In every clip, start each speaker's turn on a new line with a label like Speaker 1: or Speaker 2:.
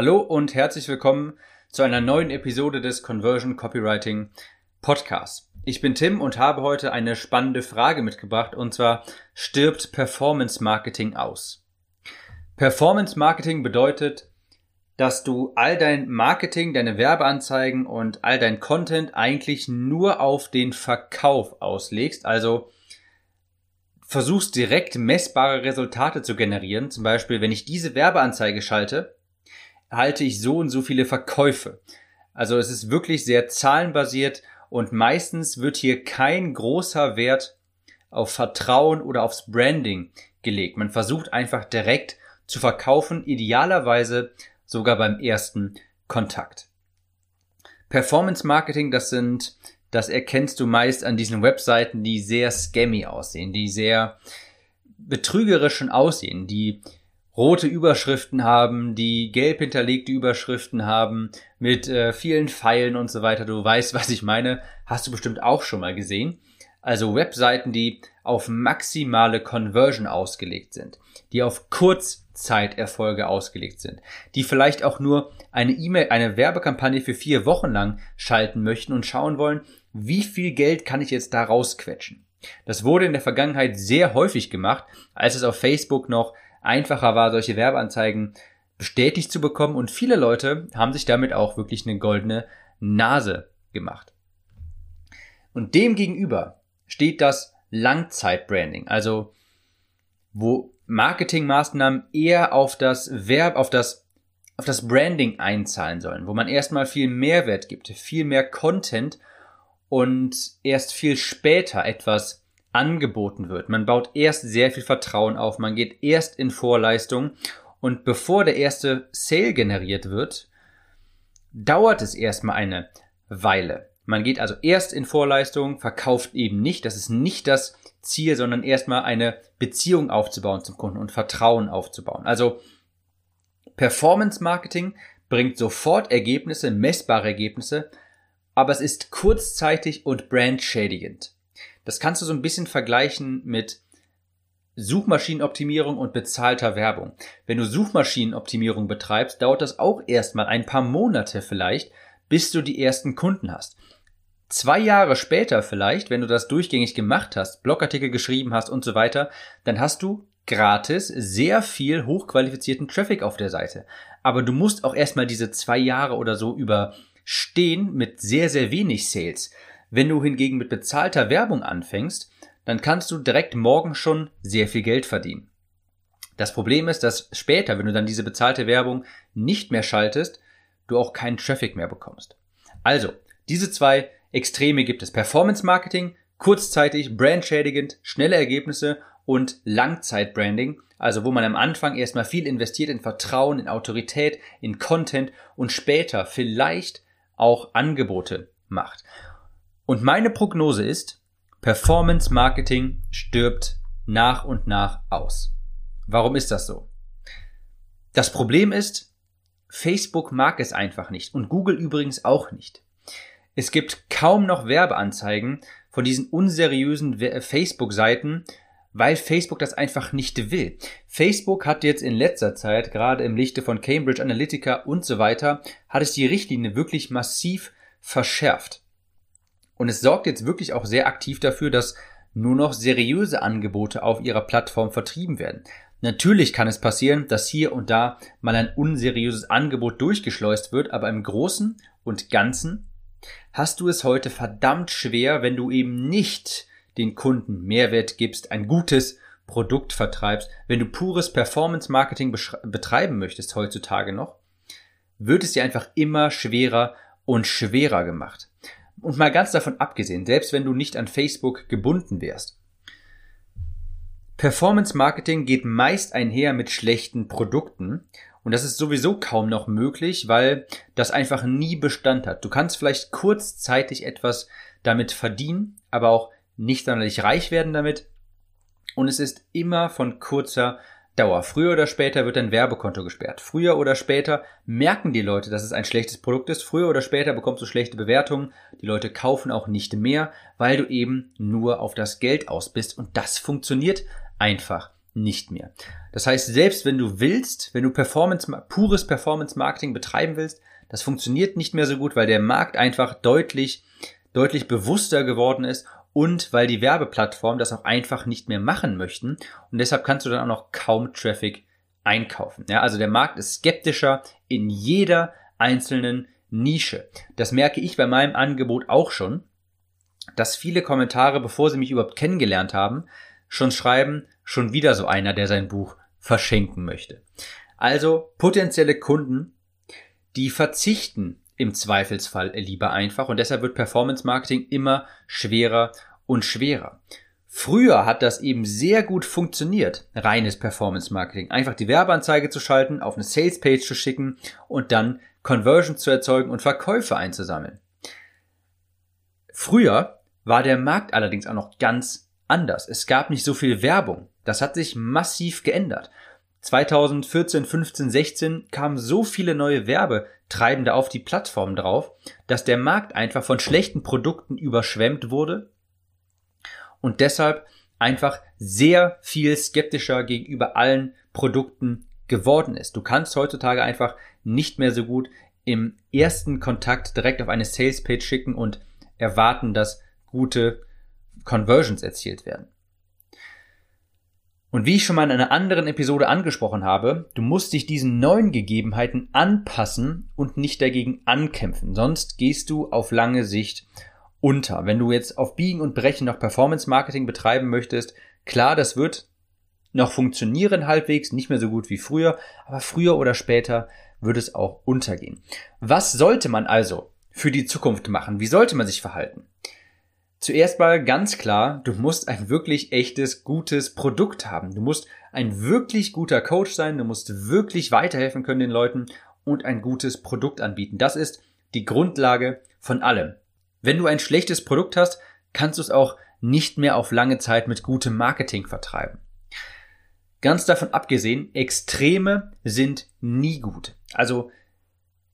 Speaker 1: Hallo und herzlich willkommen zu einer neuen Episode des Conversion Copywriting Podcasts. Ich bin Tim und habe heute eine spannende Frage mitgebracht und zwar stirbt Performance Marketing aus? Performance Marketing bedeutet, dass du all dein Marketing, deine Werbeanzeigen und all dein Content eigentlich nur auf den Verkauf auslegst, also versuchst direkt messbare Resultate zu generieren. Zum Beispiel, wenn ich diese Werbeanzeige schalte, erhalte ich so und so viele Verkäufe. Also es ist wirklich sehr zahlenbasiert und meistens wird hier kein großer Wert auf Vertrauen oder aufs Branding gelegt. Man versucht einfach direkt zu verkaufen, idealerweise sogar beim ersten Kontakt. Performance Marketing, das sind, das erkennst du meist an diesen Webseiten, die sehr scammy aussehen, die sehr betrügerischen aussehen, die rote Überschriften haben, die gelb hinterlegte Überschriften haben, mit äh, vielen Pfeilen und so weiter. Du weißt, was ich meine. Hast du bestimmt auch schon mal gesehen. Also Webseiten, die auf maximale Conversion ausgelegt sind, die auf Kurzzeiterfolge ausgelegt sind, die vielleicht auch nur eine E-Mail, eine Werbekampagne für vier Wochen lang schalten möchten und schauen wollen, wie viel Geld kann ich jetzt da rausquetschen. Das wurde in der Vergangenheit sehr häufig gemacht, als es auf Facebook noch einfacher war, solche Werbeanzeigen bestätigt zu bekommen und viele Leute haben sich damit auch wirklich eine goldene Nase gemacht. Und dem gegenüber steht das Langzeitbranding, also wo Marketingmaßnahmen eher auf das Verb, auf das auf das Branding einzahlen sollen, wo man erstmal viel Mehrwert gibt, viel mehr Content und erst viel später etwas angeboten wird. Man baut erst sehr viel Vertrauen auf, man geht erst in Vorleistung und bevor der erste Sale generiert wird, dauert es erstmal eine Weile. Man geht also erst in Vorleistung, verkauft eben nicht, das ist nicht das Ziel, sondern erstmal eine Beziehung aufzubauen zum Kunden und Vertrauen aufzubauen. Also Performance Marketing bringt sofort Ergebnisse, messbare Ergebnisse, aber es ist kurzzeitig und brandschädigend. Das kannst du so ein bisschen vergleichen mit Suchmaschinenoptimierung und bezahlter Werbung. Wenn du Suchmaschinenoptimierung betreibst, dauert das auch erstmal ein paar Monate vielleicht, bis du die ersten Kunden hast. Zwei Jahre später vielleicht, wenn du das durchgängig gemacht hast, Blogartikel geschrieben hast und so weiter, dann hast du gratis sehr viel hochqualifizierten Traffic auf der Seite. Aber du musst auch erstmal diese zwei Jahre oder so überstehen mit sehr, sehr wenig Sales. Wenn du hingegen mit bezahlter Werbung anfängst, dann kannst du direkt morgen schon sehr viel Geld verdienen. Das Problem ist, dass später, wenn du dann diese bezahlte Werbung nicht mehr schaltest, du auch keinen Traffic mehr bekommst. Also, diese zwei Extreme gibt es. Performance Marketing, kurzzeitig, brandschädigend, schnelle Ergebnisse und Langzeitbranding, also wo man am Anfang erstmal viel investiert in Vertrauen, in Autorität, in Content und später vielleicht auch Angebote macht. Und meine Prognose ist, Performance Marketing stirbt nach und nach aus. Warum ist das so? Das Problem ist, Facebook mag es einfach nicht und Google übrigens auch nicht. Es gibt kaum noch Werbeanzeigen von diesen unseriösen Facebook-Seiten, weil Facebook das einfach nicht will. Facebook hat jetzt in letzter Zeit, gerade im Lichte von Cambridge Analytica und so weiter, hat es die Richtlinie wirklich massiv verschärft. Und es sorgt jetzt wirklich auch sehr aktiv dafür, dass nur noch seriöse Angebote auf ihrer Plattform vertrieben werden. Natürlich kann es passieren, dass hier und da mal ein unseriöses Angebot durchgeschleust wird, aber im Großen und Ganzen hast du es heute verdammt schwer, wenn du eben nicht den Kunden Mehrwert gibst, ein gutes Produkt vertreibst, wenn du pures Performance Marketing betreiben möchtest heutzutage noch, wird es dir einfach immer schwerer und schwerer gemacht. Und mal ganz davon abgesehen, selbst wenn du nicht an Facebook gebunden wärst. Performance Marketing geht meist einher mit schlechten Produkten und das ist sowieso kaum noch möglich, weil das einfach nie Bestand hat. Du kannst vielleicht kurzzeitig etwas damit verdienen, aber auch nicht sonderlich reich werden damit und es ist immer von kurzer Dauer. Früher oder später wird dein Werbekonto gesperrt. Früher oder später merken die Leute, dass es ein schlechtes Produkt ist. Früher oder später bekommst du schlechte Bewertungen. Die Leute kaufen auch nicht mehr, weil du eben nur auf das Geld aus bist. Und das funktioniert einfach nicht mehr. Das heißt, selbst wenn du willst, wenn du Performance, pures Performance Marketing betreiben willst, das funktioniert nicht mehr so gut, weil der Markt einfach deutlich, deutlich bewusster geworden ist und weil die Werbeplattformen das auch einfach nicht mehr machen möchten und deshalb kannst du dann auch noch kaum Traffic einkaufen. Ja, also der Markt ist skeptischer in jeder einzelnen Nische. Das merke ich bei meinem Angebot auch schon, dass viele Kommentare, bevor sie mich überhaupt kennengelernt haben, schon schreiben, schon wieder so einer, der sein Buch verschenken möchte. Also potenzielle Kunden, die verzichten im Zweifelsfall lieber einfach und deshalb wird Performance Marketing immer schwerer und schwerer. Früher hat das eben sehr gut funktioniert, reines Performance Marketing. Einfach die Werbeanzeige zu schalten, auf eine Sales Page zu schicken und dann Conversions zu erzeugen und Verkäufe einzusammeln. Früher war der Markt allerdings auch noch ganz anders. Es gab nicht so viel Werbung. Das hat sich massiv geändert. 2014, 15, 16 kamen so viele neue Werbetreibende auf die Plattform drauf, dass der Markt einfach von schlechten Produkten überschwemmt wurde und deshalb einfach sehr viel skeptischer gegenüber allen Produkten geworden ist. Du kannst heutzutage einfach nicht mehr so gut im ersten Kontakt direkt auf eine Salespage schicken und erwarten, dass gute Conversions erzielt werden. Und wie ich schon mal in einer anderen Episode angesprochen habe, du musst dich diesen neuen Gegebenheiten anpassen und nicht dagegen ankämpfen, sonst gehst du auf lange Sicht unter. Wenn du jetzt auf Biegen und Brechen noch Performance Marketing betreiben möchtest, klar, das wird noch funktionieren halbwegs, nicht mehr so gut wie früher, aber früher oder später wird es auch untergehen. Was sollte man also für die Zukunft machen? Wie sollte man sich verhalten? Zuerst mal ganz klar, du musst ein wirklich echtes, gutes Produkt haben. Du musst ein wirklich guter Coach sein, du musst wirklich weiterhelfen können den Leuten und ein gutes Produkt anbieten. Das ist die Grundlage von allem. Wenn du ein schlechtes Produkt hast, kannst du es auch nicht mehr auf lange Zeit mit gutem Marketing vertreiben. Ganz davon abgesehen, Extreme sind nie gut. Also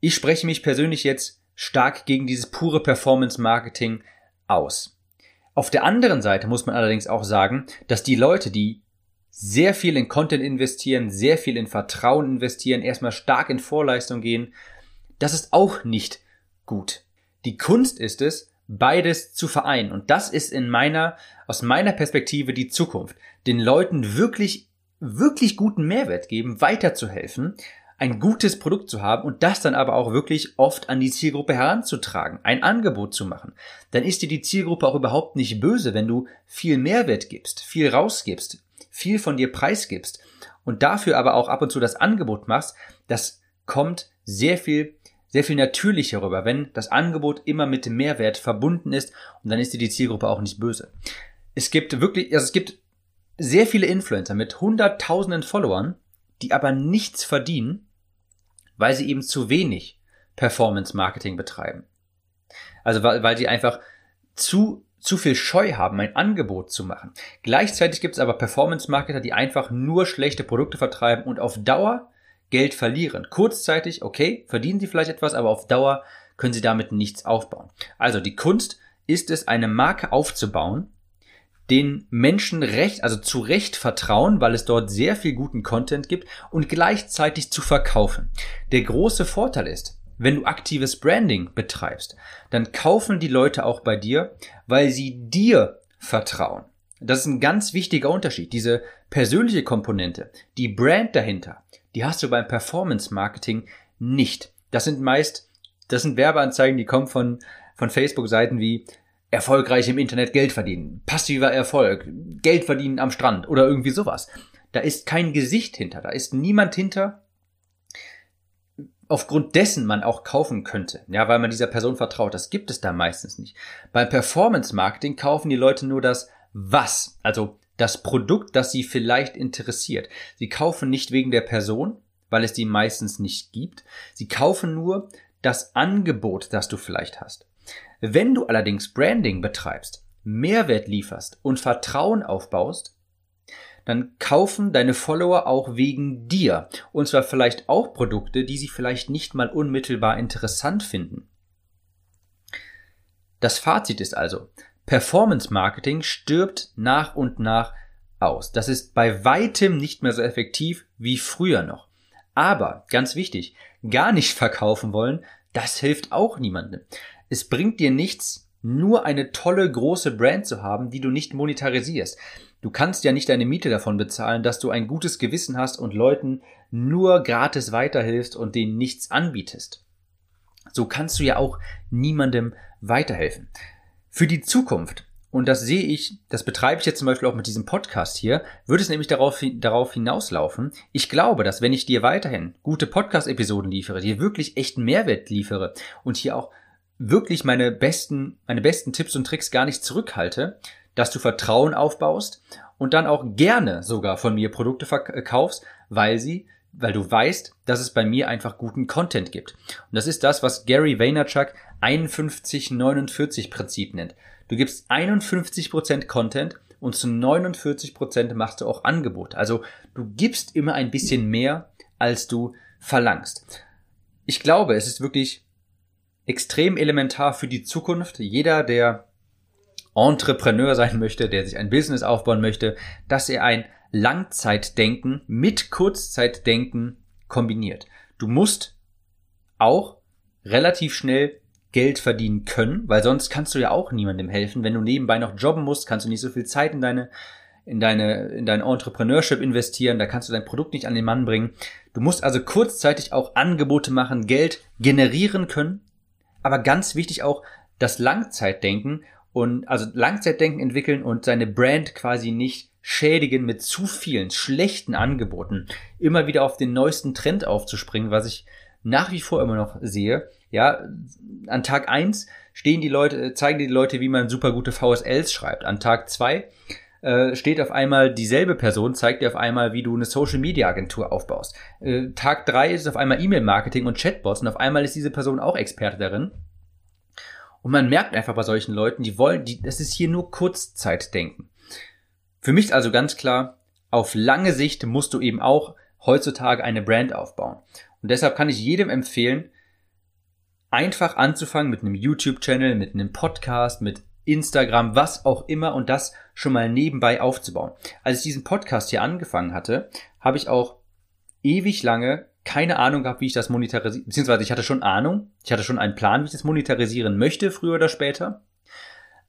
Speaker 1: ich spreche mich persönlich jetzt stark gegen dieses pure Performance Marketing aus. Auf der anderen Seite muss man allerdings auch sagen, dass die Leute, die sehr viel in Content investieren, sehr viel in Vertrauen investieren, erstmal stark in Vorleistung gehen, das ist auch nicht gut. Die Kunst ist es, beides zu vereinen. Und das ist in meiner, aus meiner Perspektive die Zukunft. Den Leuten wirklich wirklich guten Mehrwert geben, weiterzuhelfen, ein gutes Produkt zu haben und das dann aber auch wirklich oft an die Zielgruppe heranzutragen, ein Angebot zu machen, dann ist dir die Zielgruppe auch überhaupt nicht böse, wenn du viel Mehrwert gibst, viel rausgibst, viel von dir preisgibst und dafür aber auch ab und zu das Angebot machst, das kommt sehr viel sehr viel natürlicher rüber, wenn das Angebot immer mit dem Mehrwert verbunden ist und dann ist dir die Zielgruppe auch nicht böse. Es gibt wirklich, also es gibt sehr viele Influencer mit hunderttausenden Followern, die aber nichts verdienen, weil sie eben zu wenig Performance Marketing betreiben. Also weil, weil sie einfach zu, zu viel Scheu haben, ein Angebot zu machen. Gleichzeitig gibt es aber Performance Marketer, die einfach nur schlechte Produkte vertreiben und auf Dauer Geld verlieren. Kurzzeitig, okay, verdienen sie vielleicht etwas, aber auf Dauer können sie damit nichts aufbauen. Also die Kunst ist es, eine Marke aufzubauen, den Menschen recht, also zu Recht vertrauen, weil es dort sehr viel guten Content gibt und gleichzeitig zu verkaufen. Der große Vorteil ist, wenn du aktives Branding betreibst, dann kaufen die Leute auch bei dir, weil sie dir vertrauen. Das ist ein ganz wichtiger Unterschied. Diese persönliche Komponente, die Brand dahinter, die hast du beim Performance Marketing nicht. Das sind meist, das sind Werbeanzeigen, die kommen von, von Facebook-Seiten wie erfolgreich im Internet Geld verdienen, passiver Erfolg, Geld verdienen am Strand oder irgendwie sowas. Da ist kein Gesicht hinter, da ist niemand hinter, aufgrund dessen man auch kaufen könnte, ja, weil man dieser Person vertraut. Das gibt es da meistens nicht. Beim Performance Marketing kaufen die Leute nur das Was, also das Produkt, das sie vielleicht interessiert. Sie kaufen nicht wegen der Person, weil es die meistens nicht gibt. Sie kaufen nur das Angebot, das du vielleicht hast. Wenn du allerdings Branding betreibst, Mehrwert lieferst und Vertrauen aufbaust, dann kaufen deine Follower auch wegen dir. Und zwar vielleicht auch Produkte, die sie vielleicht nicht mal unmittelbar interessant finden. Das Fazit ist also, Performance Marketing stirbt nach und nach aus. Das ist bei weitem nicht mehr so effektiv wie früher noch. Aber, ganz wichtig, gar nicht verkaufen wollen, das hilft auch niemandem. Es bringt dir nichts, nur eine tolle große Brand zu haben, die du nicht monetarisierst. Du kannst ja nicht deine Miete davon bezahlen, dass du ein gutes Gewissen hast und Leuten nur gratis weiterhilfst und denen nichts anbietest. So kannst du ja auch niemandem weiterhelfen. Für die Zukunft, und das sehe ich, das betreibe ich jetzt zum Beispiel auch mit diesem Podcast hier, wird es nämlich darauf, darauf hinauslaufen. Ich glaube, dass wenn ich dir weiterhin gute Podcast-Episoden liefere, dir wirklich echten Mehrwert liefere und hier auch wirklich meine besten, meine besten Tipps und Tricks gar nicht zurückhalte, dass du Vertrauen aufbaust und dann auch gerne sogar von mir Produkte verkaufst, weil sie, weil du weißt, dass es bei mir einfach guten Content gibt. Und das ist das, was Gary Vaynerchuk 51-49 Prinzip nennt. Du gibst 51% Content und zu 49% machst du auch Angebot. Also du gibst immer ein bisschen mehr, als du verlangst. Ich glaube, es ist wirklich extrem elementar für die Zukunft. Jeder, der Entrepreneur sein möchte, der sich ein Business aufbauen möchte, dass er ein Langzeitdenken mit Kurzzeitdenken kombiniert. Du musst auch relativ schnell Geld verdienen können, weil sonst kannst du ja auch niemandem helfen. Wenn du nebenbei noch jobben musst, kannst du nicht so viel Zeit in deine in deine in dein Entrepreneurship investieren, da kannst du dein Produkt nicht an den Mann bringen. Du musst also kurzzeitig auch Angebote machen, Geld generieren können, aber ganz wichtig auch das Langzeitdenken und also Langzeitdenken entwickeln und seine Brand quasi nicht schädigen mit zu vielen schlechten Angeboten, immer wieder auf den neuesten Trend aufzuspringen, was ich nach wie vor immer noch sehe. Ja, an Tag eins stehen die Leute, zeigen die Leute, wie man super gute VSLs schreibt. An Tag zwei äh, steht auf einmal dieselbe Person, zeigt dir auf einmal, wie du eine Social Media Agentur aufbaust. Äh, Tag drei ist auf einmal E-Mail Marketing und Chatbots und auf einmal ist diese Person auch Experte darin. Und man merkt einfach bei solchen Leuten, die wollen, die, das ist hier nur Kurzzeitdenken. Für mich ist also ganz klar, auf lange Sicht musst du eben auch heutzutage eine Brand aufbauen. Und deshalb kann ich jedem empfehlen, einfach anzufangen mit einem YouTube-Channel, mit einem Podcast, mit Instagram, was auch immer und das schon mal nebenbei aufzubauen. Als ich diesen Podcast hier angefangen hatte, habe ich auch ewig lange keine Ahnung gehabt, wie ich das monetarisiere, beziehungsweise ich hatte schon Ahnung, ich hatte schon einen Plan, wie ich das monetarisieren möchte, früher oder später.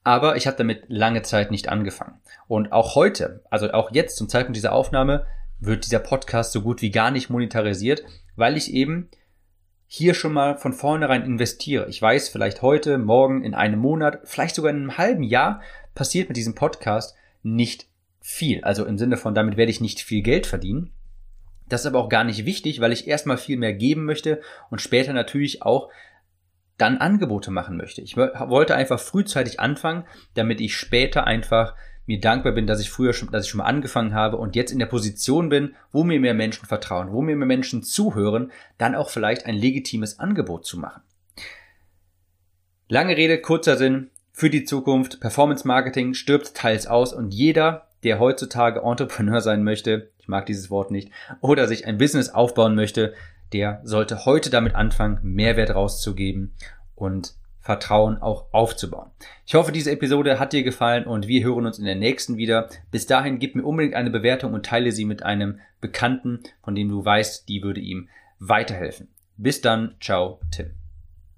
Speaker 1: Aber ich habe damit lange Zeit nicht angefangen. Und auch heute, also auch jetzt zum Zeitpunkt dieser Aufnahme, wird dieser Podcast so gut wie gar nicht monetarisiert, weil ich eben hier schon mal von vornherein investiere. Ich weiß, vielleicht heute, morgen, in einem Monat, vielleicht sogar in einem halben Jahr passiert mit diesem Podcast nicht viel. Also im Sinne von, damit werde ich nicht viel Geld verdienen. Das ist aber auch gar nicht wichtig, weil ich erstmal viel mehr geben möchte und später natürlich auch dann Angebote machen möchte. Ich wollte einfach frühzeitig anfangen, damit ich später einfach mir dankbar bin, dass ich früher schon, dass ich schon mal angefangen habe und jetzt in der Position bin, wo mir mehr Menschen vertrauen, wo mir mehr Menschen zuhören, dann auch vielleicht ein legitimes Angebot zu machen. Lange Rede, kurzer Sinn. Für die Zukunft, Performance Marketing stirbt teils aus und jeder, der heutzutage Entrepreneur sein möchte, ich mag dieses Wort nicht, oder sich ein Business aufbauen möchte, der sollte heute damit anfangen, Mehrwert rauszugeben und Vertrauen auch aufzubauen. Ich hoffe, diese Episode hat dir gefallen und wir hören uns in der nächsten wieder. Bis dahin gib mir unbedingt eine Bewertung und teile sie mit einem Bekannten, von dem du weißt, die würde ihm weiterhelfen. Bis dann, ciao, Tim.